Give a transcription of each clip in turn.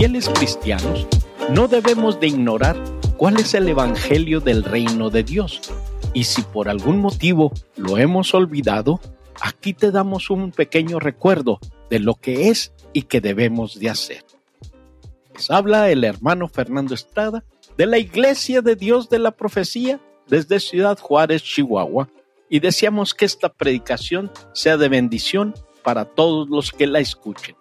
fieles cristianos, no debemos de ignorar cuál es el Evangelio del reino de Dios. Y si por algún motivo lo hemos olvidado, aquí te damos un pequeño recuerdo de lo que es y que debemos de hacer. Les habla el hermano Fernando Estrada de la Iglesia de Dios de la Profecía desde Ciudad Juárez, Chihuahua, y deseamos que esta predicación sea de bendición para todos los que la escuchen.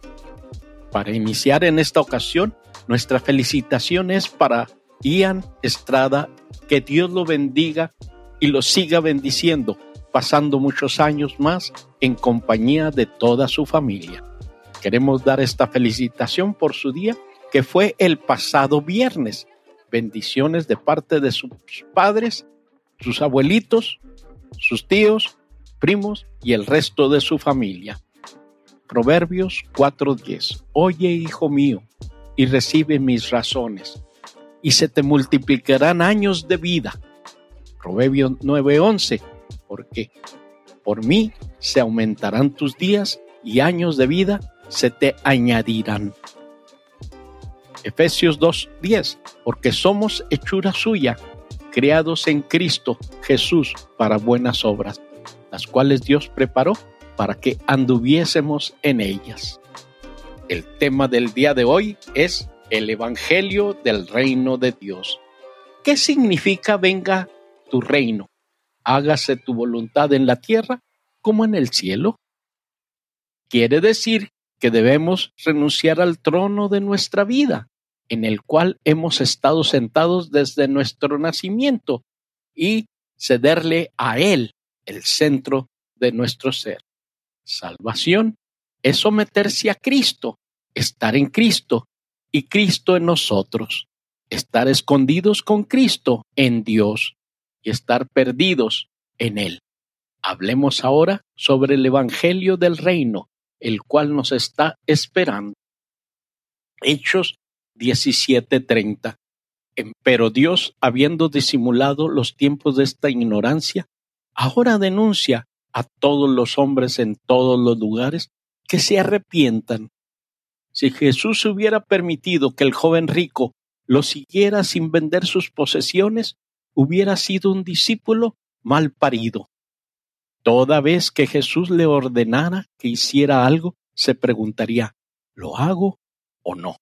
Para iniciar en esta ocasión, nuestra felicitación es para Ian Estrada, que Dios lo bendiga y lo siga bendiciendo, pasando muchos años más en compañía de toda su familia. Queremos dar esta felicitación por su día, que fue el pasado viernes. Bendiciones de parte de sus padres, sus abuelitos, sus tíos, primos y el resto de su familia. Proverbios 4:10. Oye, hijo mío, y recibe mis razones, y se te multiplicarán años de vida. Proverbios 9:11. Porque por mí se aumentarán tus días y años de vida se te añadirán. Efesios 2:10. Porque somos hechura suya, creados en Cristo Jesús para buenas obras, las cuales Dios preparó para que anduviésemos en ellas. El tema del día de hoy es el Evangelio del Reino de Dios. ¿Qué significa venga tu reino? Hágase tu voluntad en la tierra como en el cielo. Quiere decir que debemos renunciar al trono de nuestra vida, en el cual hemos estado sentados desde nuestro nacimiento, y cederle a Él el centro de nuestro ser. Salvación es someterse a Cristo, estar en Cristo y Cristo en nosotros, estar escondidos con Cristo en Dios y estar perdidos en Él. Hablemos ahora sobre el Evangelio del Reino, el cual nos está esperando. Hechos 17:30. Pero Dios, habiendo disimulado los tiempos de esta ignorancia, ahora denuncia a todos los hombres en todos los lugares que se arrepientan. Si Jesús hubiera permitido que el joven rico lo siguiera sin vender sus posesiones, hubiera sido un discípulo mal parido. Toda vez que Jesús le ordenara que hiciera algo, se preguntaría, ¿lo hago o no?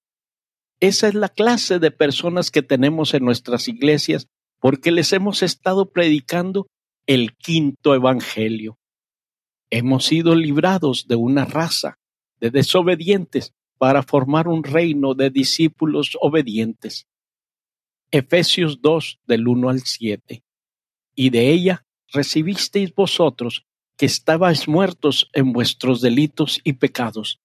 Esa es la clase de personas que tenemos en nuestras iglesias porque les hemos estado predicando el quinto evangelio. Hemos sido librados de una raza de desobedientes para formar un reino de discípulos obedientes. Efesios 2 del 1 al 7. Y de ella recibisteis vosotros que estabais muertos en vuestros delitos y pecados,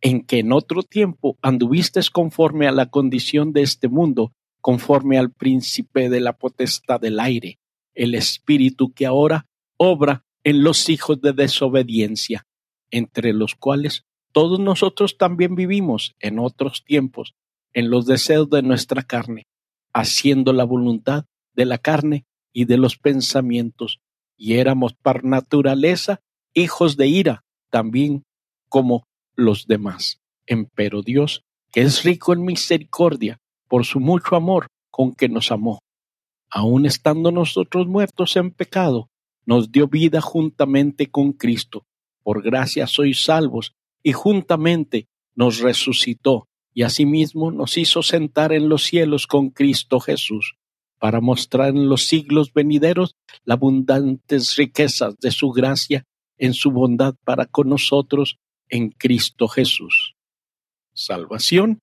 en que en otro tiempo anduvisteis conforme a la condición de este mundo, conforme al príncipe de la potestad del aire el espíritu que ahora obra en los hijos de desobediencia, entre los cuales todos nosotros también vivimos en otros tiempos, en los deseos de nuestra carne, haciendo la voluntad de la carne y de los pensamientos, y éramos por naturaleza hijos de ira, también como los demás. Empero Dios, que es rico en misericordia, por su mucho amor con que nos amó, aun estando nosotros muertos en pecado, nos dio vida juntamente con Cristo. Por gracia sois salvos, y juntamente nos resucitó, y asimismo nos hizo sentar en los cielos con Cristo Jesús, para mostrar en los siglos venideros las abundantes riquezas de su gracia en su bondad para con nosotros en Cristo Jesús. Salvación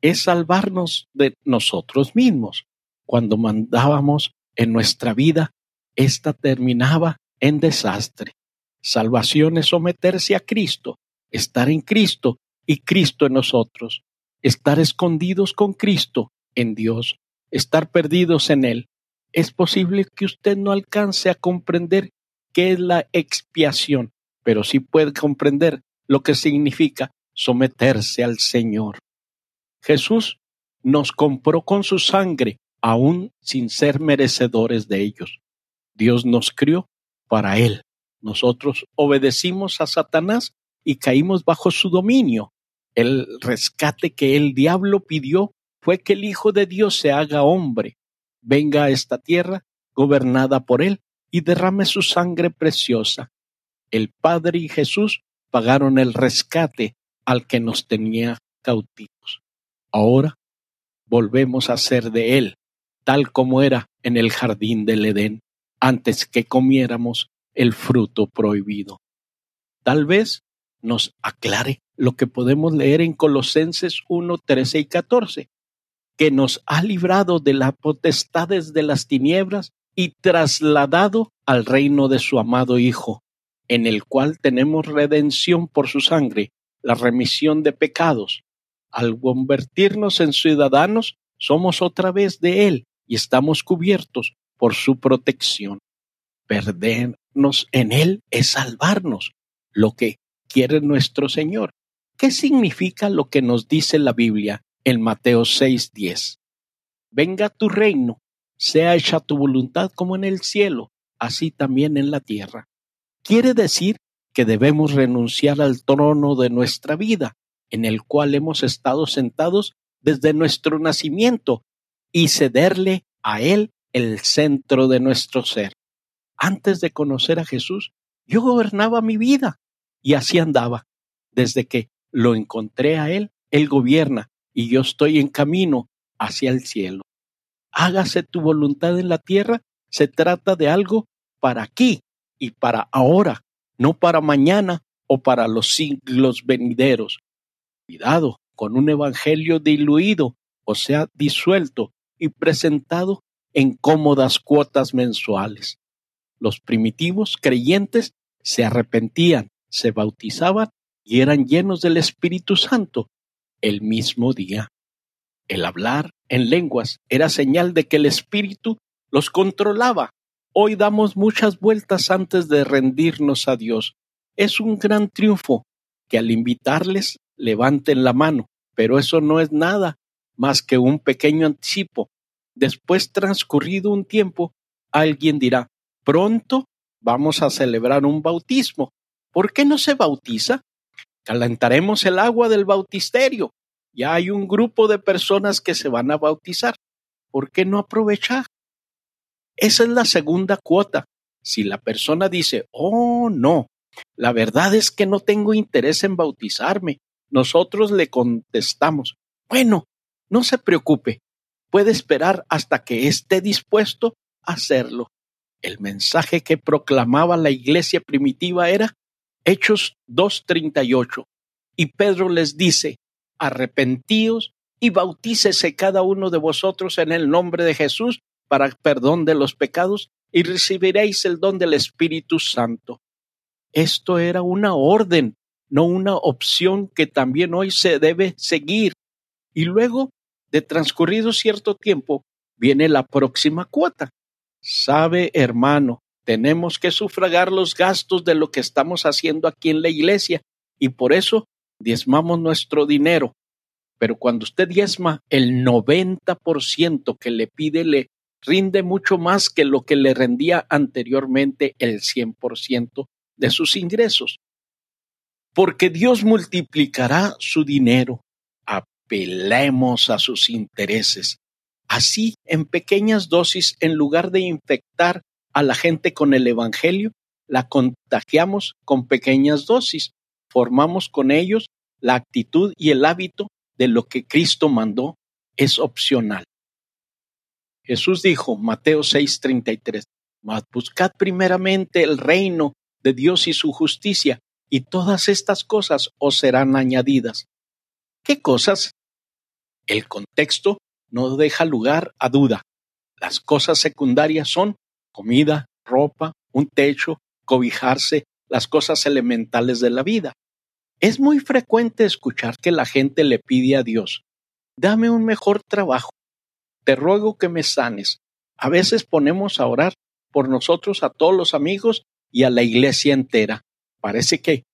es salvarnos de nosotros mismos, cuando mandábamos en nuestra vida, esta terminaba en desastre. Salvación es someterse a Cristo, estar en Cristo y Cristo en nosotros, estar escondidos con Cristo en Dios, estar perdidos en Él. Es posible que usted no alcance a comprender qué es la expiación, pero sí puede comprender lo que significa someterse al Señor. Jesús nos compró con su sangre aún sin ser merecedores de ellos. Dios nos crió para Él. Nosotros obedecimos a Satanás y caímos bajo su dominio. El rescate que el diablo pidió fue que el Hijo de Dios se haga hombre, venga a esta tierra gobernada por él y derrame su sangre preciosa. El Padre y Jesús pagaron el rescate al que nos tenía cautivos. Ahora volvemos a ser de Él, tal como era en el jardín del Edén, antes que comiéramos el fruto prohibido. Tal vez nos aclare lo que podemos leer en Colosenses 1, 13 y 14, que nos ha librado de las potestades de las tinieblas y trasladado al reino de su amado Hijo, en el cual tenemos redención por su sangre, la remisión de pecados. Al convertirnos en ciudadanos, somos otra vez de Él y estamos cubiertos por su protección. Perdernos en Él es salvarnos, lo que quiere nuestro Señor. ¿Qué significa lo que nos dice la Biblia en Mateo 6:10? Venga tu reino, sea hecha tu voluntad como en el cielo, así también en la tierra. Quiere decir que debemos renunciar al trono de nuestra vida, en el cual hemos estado sentados desde nuestro nacimiento, y cederle a Él el centro de nuestro ser. Antes de conocer a Jesús, yo gobernaba mi vida y así andaba. Desde que lo encontré a Él, Él gobierna y yo estoy en camino hacia el cielo. Hágase tu voluntad en la tierra, se trata de algo para aquí y para ahora, no para mañana o para los siglos venideros. Cuidado con un evangelio diluido, o sea, disuelto y presentado en cómodas cuotas mensuales. Los primitivos creyentes se arrepentían, se bautizaban y eran llenos del Espíritu Santo el mismo día. El hablar en lenguas era señal de que el Espíritu los controlaba. Hoy damos muchas vueltas antes de rendirnos a Dios. Es un gran triunfo que al invitarles levanten la mano, pero eso no es nada más que un pequeño anticipo. Después transcurrido un tiempo, alguien dirá, pronto vamos a celebrar un bautismo. ¿Por qué no se bautiza? Calentaremos el agua del bautisterio ya hay un grupo de personas que se van a bautizar. ¿Por qué no aprovechar? Esa es la segunda cuota. Si la persona dice, oh, no, la verdad es que no tengo interés en bautizarme, nosotros le contestamos, bueno, no se preocupe, puede esperar hasta que esté dispuesto a hacerlo. El mensaje que proclamaba la iglesia primitiva era Hechos 2.38. Y Pedro les dice, arrepentíos y bautícese cada uno de vosotros en el nombre de Jesús para perdón de los pecados y recibiréis el don del Espíritu Santo. Esto era una orden, no una opción que también hoy se debe seguir. Y luego, de transcurrido cierto tiempo, viene la próxima cuota. Sabe, hermano, tenemos que sufragar los gastos de lo que estamos haciendo aquí en la iglesia y por eso diezmamos nuestro dinero, pero cuando usted diezma, el 90% que le pide le rinde mucho más que lo que le rendía anteriormente el 100% de sus ingresos. Porque Dios multiplicará su dinero. Apelemos a sus intereses. Así, en pequeñas dosis, en lugar de infectar a la gente con el Evangelio, la contagiamos con pequeñas dosis formamos con ellos la actitud y el hábito de lo que Cristo mandó es opcional. Jesús dijo, Mateo 6:33, mas buscad primeramente el reino de Dios y su justicia, y todas estas cosas os serán añadidas. ¿Qué cosas? El contexto no deja lugar a duda. Las cosas secundarias son comida, ropa, un techo, cobijarse, las cosas elementales de la vida. Es muy frecuente escuchar que la gente le pide a Dios, dame un mejor trabajo, te ruego que me sanes. A veces ponemos a orar por nosotros a todos los amigos y a la iglesia entera. Parece que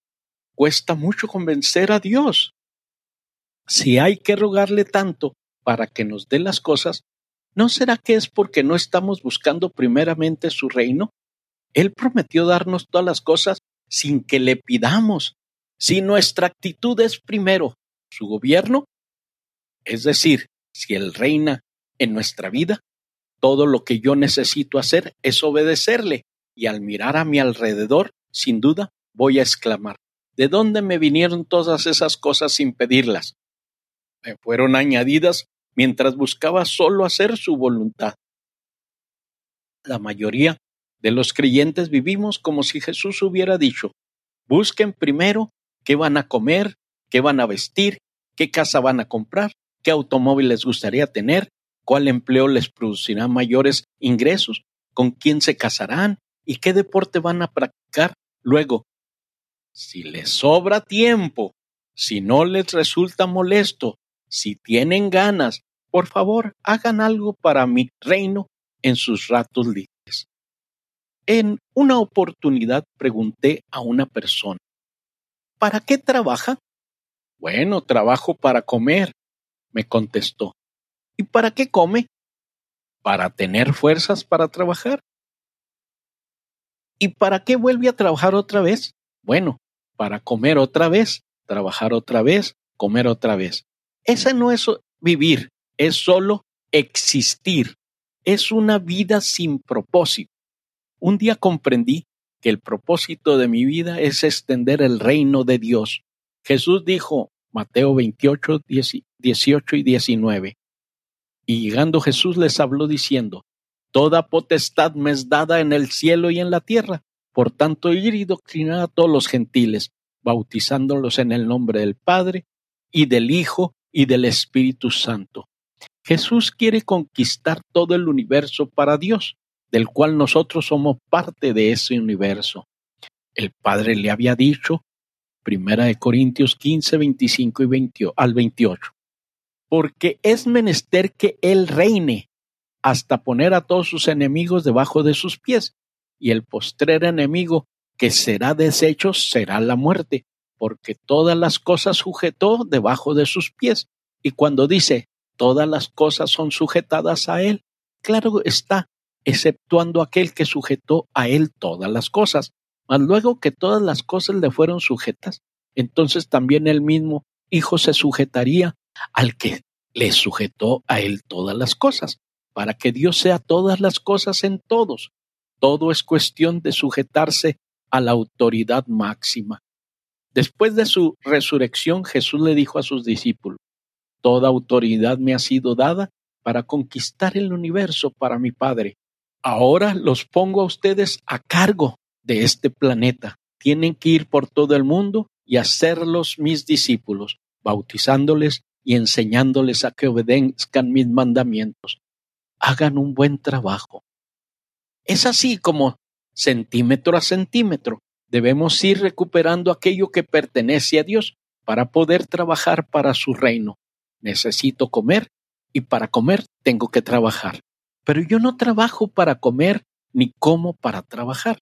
cuesta mucho convencer a Dios. Si hay que rogarle tanto para que nos dé las cosas, ¿no será que es porque no estamos buscando primeramente su reino? Él prometió darnos todas las cosas sin que le pidamos. Si nuestra actitud es primero su gobierno, es decir, si Él reina en nuestra vida, todo lo que yo necesito hacer es obedecerle y al mirar a mi alrededor, sin duda, voy a exclamar, ¿de dónde me vinieron todas esas cosas sin pedirlas? Me fueron añadidas mientras buscaba solo hacer su voluntad. La mayoría de los creyentes vivimos como si Jesús hubiera dicho, busquen primero qué van a comer, qué van a vestir, qué casa van a comprar, qué automóvil les gustaría tener, cuál empleo les producirá mayores ingresos, con quién se casarán y qué deporte van a practicar. Luego, si les sobra tiempo, si no les resulta molesto, si tienen ganas, por favor, hagan algo para mi reino en sus ratos libres. En una oportunidad pregunté a una persona, ¿para qué trabaja? Bueno, trabajo para comer, me contestó. ¿Y para qué come? Para tener fuerzas para trabajar. ¿Y para qué vuelve a trabajar otra vez? Bueno, para comer otra vez, trabajar otra vez, comer otra vez. Ese no es vivir, es solo existir. Es una vida sin propósito. Un día comprendí que el propósito de mi vida es extender el reino de Dios. Jesús dijo, Mateo 28, 18 y 19. Y llegando Jesús les habló diciendo, Toda potestad me es dada en el cielo y en la tierra. Por tanto, ir y doctrinar a todos los gentiles, bautizándolos en el nombre del Padre y del Hijo y del Espíritu Santo. Jesús quiere conquistar todo el universo para Dios, del cual nosotros somos parte de ese universo. El Padre le había dicho Primera de Corintios 15, 25 y 20, al 28. Porque es menester que Él reine hasta poner a todos sus enemigos debajo de sus pies. Y el postrer enemigo que será deshecho será la muerte, porque todas las cosas sujetó debajo de sus pies. Y cuando dice todas las cosas son sujetadas a Él, claro está, exceptuando aquel que sujetó a Él todas las cosas mas luego que todas las cosas le fueron sujetas, entonces también el mismo Hijo se sujetaría al que le sujetó a él todas las cosas, para que Dios sea todas las cosas en todos. Todo es cuestión de sujetarse a la autoridad máxima. Después de su resurrección, Jesús le dijo a sus discípulos, Toda autoridad me ha sido dada para conquistar el universo para mi Padre. Ahora los pongo a ustedes a cargo de este planeta. Tienen que ir por todo el mundo y hacerlos mis discípulos, bautizándoles y enseñándoles a que obedezcan mis mandamientos. Hagan un buen trabajo. Es así como, centímetro a centímetro, debemos ir recuperando aquello que pertenece a Dios para poder trabajar para su reino. Necesito comer y para comer tengo que trabajar. Pero yo no trabajo para comer ni como para trabajar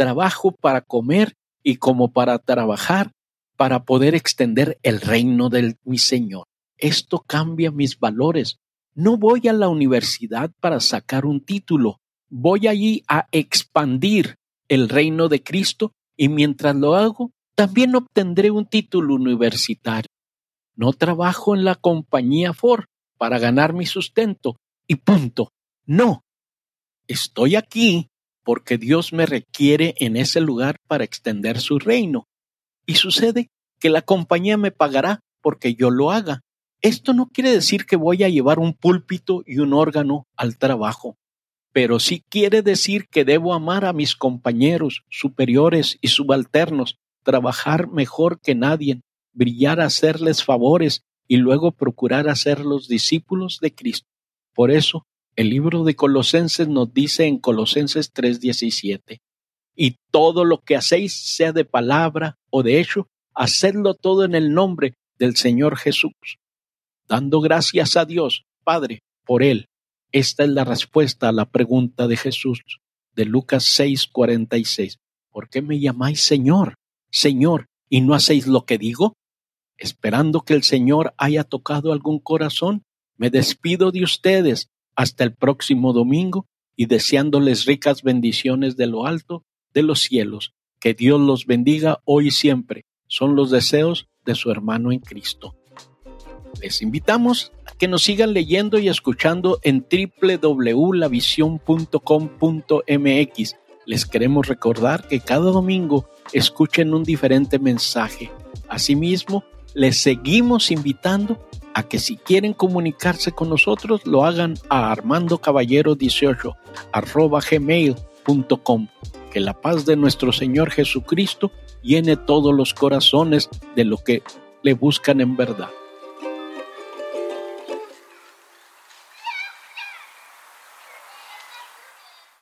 trabajo para comer y como para trabajar para poder extender el reino de mi Señor. Esto cambia mis valores. No voy a la universidad para sacar un título, voy allí a expandir el reino de Cristo y mientras lo hago, también obtendré un título universitario. No trabajo en la compañía Ford para ganar mi sustento y punto. No. Estoy aquí porque Dios me requiere en ese lugar para extender su reino. Y sucede que la compañía me pagará porque yo lo haga. Esto no quiere decir que voy a llevar un púlpito y un órgano al trabajo, pero sí quiere decir que debo amar a mis compañeros, superiores y subalternos, trabajar mejor que nadie, brillar, hacerles favores y luego procurar hacerlos discípulos de Cristo. Por eso el libro de Colosenses nos dice en Colosenses 3:17, y todo lo que hacéis, sea de palabra o de hecho, hacedlo todo en el nombre del Señor Jesús, dando gracias a Dios, Padre, por Él. Esta es la respuesta a la pregunta de Jesús de Lucas 6:46. ¿Por qué me llamáis Señor, Señor, y no hacéis lo que digo? Esperando que el Señor haya tocado algún corazón, me despido de ustedes hasta el próximo domingo y deseándoles ricas bendiciones de lo alto de los cielos. Que Dios los bendiga hoy y siempre. Son los deseos de su hermano en Cristo. Les invitamos a que nos sigan leyendo y escuchando en www.lavision.com.mx. Les queremos recordar que cada domingo escuchen un diferente mensaje. Asimismo, les seguimos invitando a que si quieren comunicarse con nosotros lo hagan a Armando Caballero 18 arroba gmail.com. Que la paz de nuestro Señor Jesucristo llene todos los corazones de lo que le buscan en verdad.